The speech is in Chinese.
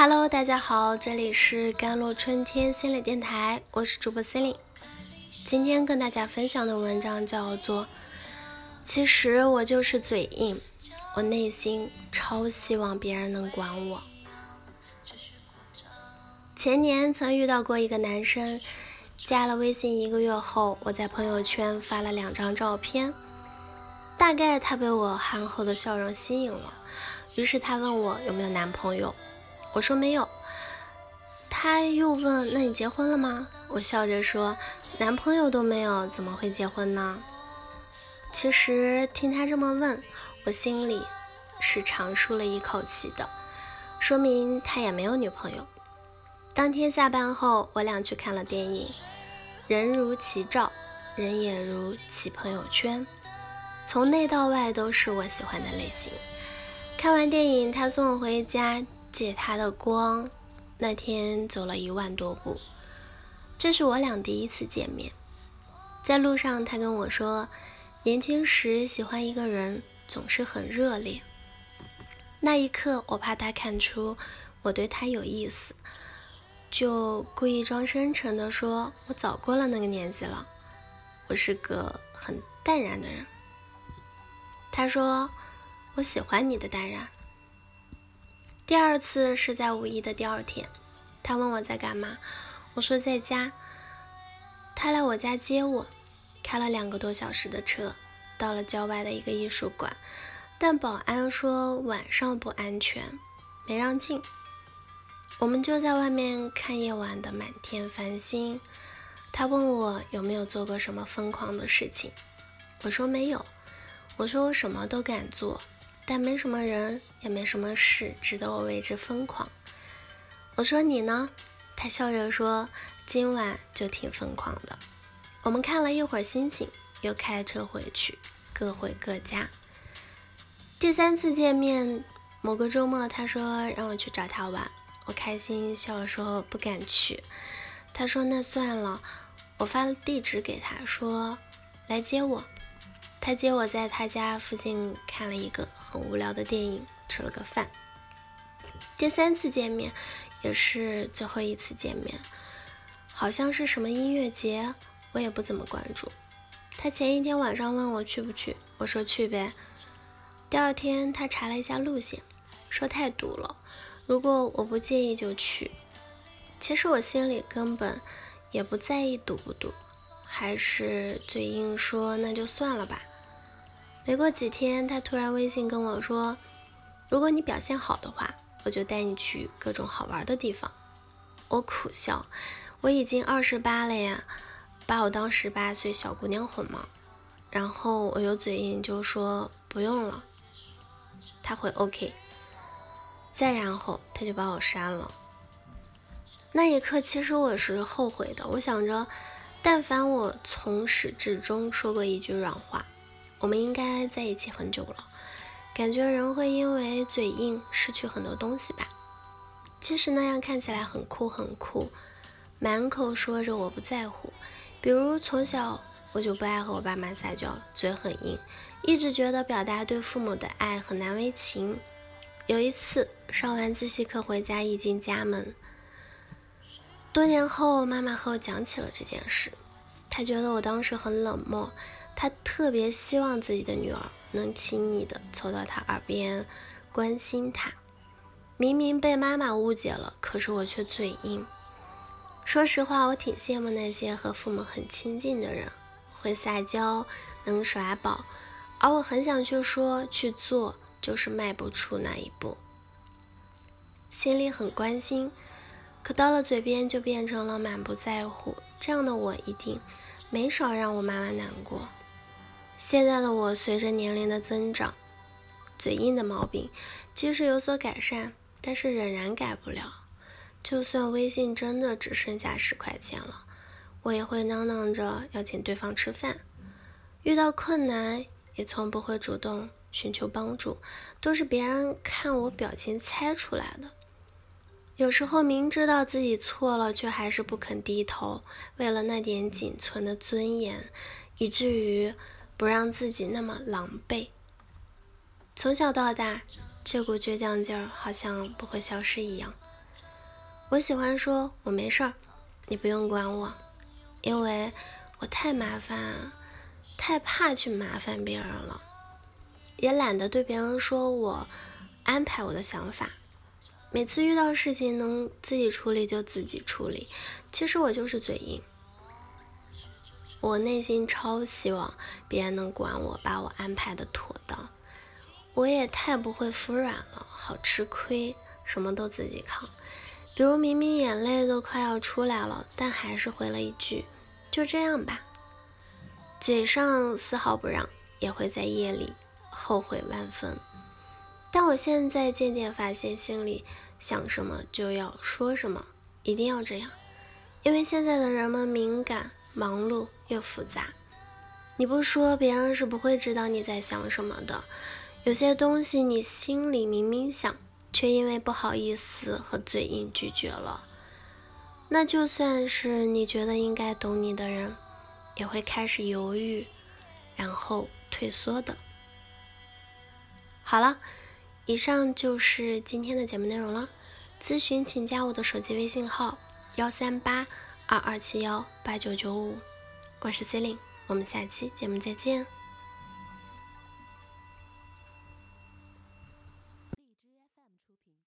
Hello，大家好，这里是甘露春天心理电台，我是主播 c e l i n e 今天跟大家分享的文章叫做《其实我就是嘴硬，我内心超希望别人能管我》。前年曾遇到过一个男生，加了微信一个月后，我在朋友圈发了两张照片，大概他被我憨厚的笑容吸引了，于是他问我有没有男朋友。我说没有，他又问：“那你结婚了吗？”我笑着说：“男朋友都没有，怎么会结婚呢？”其实听他这么问，我心里是长舒了一口气的，说明他也没有女朋友。当天下班后，我俩去看了电影，人如其照，人也如其朋友圈，从内到外都是我喜欢的类型。看完电影，他送我回家。借他的光，那天走了一万多步。这是我俩第一次见面，在路上他跟我说，年轻时喜欢一个人总是很热烈。那一刻，我怕他看出我对他有意思，就故意装深沉的说：“我早过了那个年纪了，我是个很淡然的人。”他说：“我喜欢你的淡然。”第二次是在五一的第二天，他问我在干嘛，我说在家。他来我家接我，开了两个多小时的车，到了郊外的一个艺术馆，但保安说晚上不安全，没让进。我们就在外面看夜晚的满天繁星。他问我有没有做过什么疯狂的事情，我说没有，我说我什么都敢做。但没什么人，也没什么事值得我为之疯狂。我说你呢？他笑着说：“今晚就挺疯狂的。”我们看了一会儿星星，又开车回去，各回各家。第三次见面，某个周末，他说让我去找他玩，我开心笑说不敢去。他说那算了，我发了地址给他，说来接我。他接我在他家附近看了一个很无聊的电影，吃了个饭。第三次见面也是最后一次见面，好像是什么音乐节，我也不怎么关注。他前一天晚上问我去不去，我说去呗。第二天他查了一下路线，说太堵了，如果我不介意就去。其实我心里根本也不在意堵不堵。还是嘴硬说那就算了吧。没过几天，他突然微信跟我说：“如果你表现好的话，我就带你去各种好玩的地方。”我苦笑，我已经二十八了呀，把我当十八岁小姑娘哄吗？然后我又嘴硬就说不用了。他回 OK，再然后他就把我删了。那一刻，其实我是后悔的，我想着。但凡我从始至终说过一句软话，我们应该在一起很久了。感觉人会因为嘴硬失去很多东西吧？其实那样看起来很酷很酷，满口说着我不在乎。比如从小我就不爱和我爸妈撒娇，嘴很硬，一直觉得表达对父母的爱很难为情。有一次上完自习课回家，一进家门。多年后，妈妈和我讲起了这件事。她觉得我当时很冷漠，他特别希望自己的女儿能亲昵的凑到他耳边关心他。明明被妈妈误解了，可是我却嘴硬。说实话，我挺羡慕那些和父母很亲近的人，会撒娇，能耍宝，而我很想去说去做，就是迈不出那一步。心里很关心。可到了嘴边就变成了满不在乎，这样的我一定没少让我妈妈难过。现在的我随着年龄的增长，嘴硬的毛病即使有所改善，但是仍然改不了。就算微信真的只剩下十块钱了，我也会嚷嚷着要请对方吃饭。遇到困难也从不会主动寻求帮助，都是别人看我表情猜出来的。有时候明知道自己错了，却还是不肯低头，为了那点仅存的尊严，以至于不让自己那么狼狈。从小到大，这股倔强劲儿好像不会消失一样。我喜欢说“我没事儿，你不用管我”，因为我太麻烦，太怕去麻烦别人了，也懒得对别人说我安排我的想法。每次遇到事情能自己处理就自己处理，其实我就是嘴硬。我内心超希望别人能管我，把我安排的妥当。我也太不会服软了，好吃亏，什么都自己扛。比如明明眼泪都快要出来了，但还是回了一句“就这样吧”，嘴上丝毫不让，也会在夜里后悔万分。但我现在渐渐发现，心里想什么就要说什么，一定要这样，因为现在的人们敏感、忙碌又复杂，你不说，别人是不会知道你在想什么的。有些东西你心里明明想。却因为不好意思和嘴硬拒绝了，那就算是你觉得应该懂你的人，也会开始犹豫，然后退缩的。好了，以上就是今天的节目内容了。咨询请加我的手机微信号：幺三八二二七幺八九九五，我是 C e l i n e 我们下期节目再见。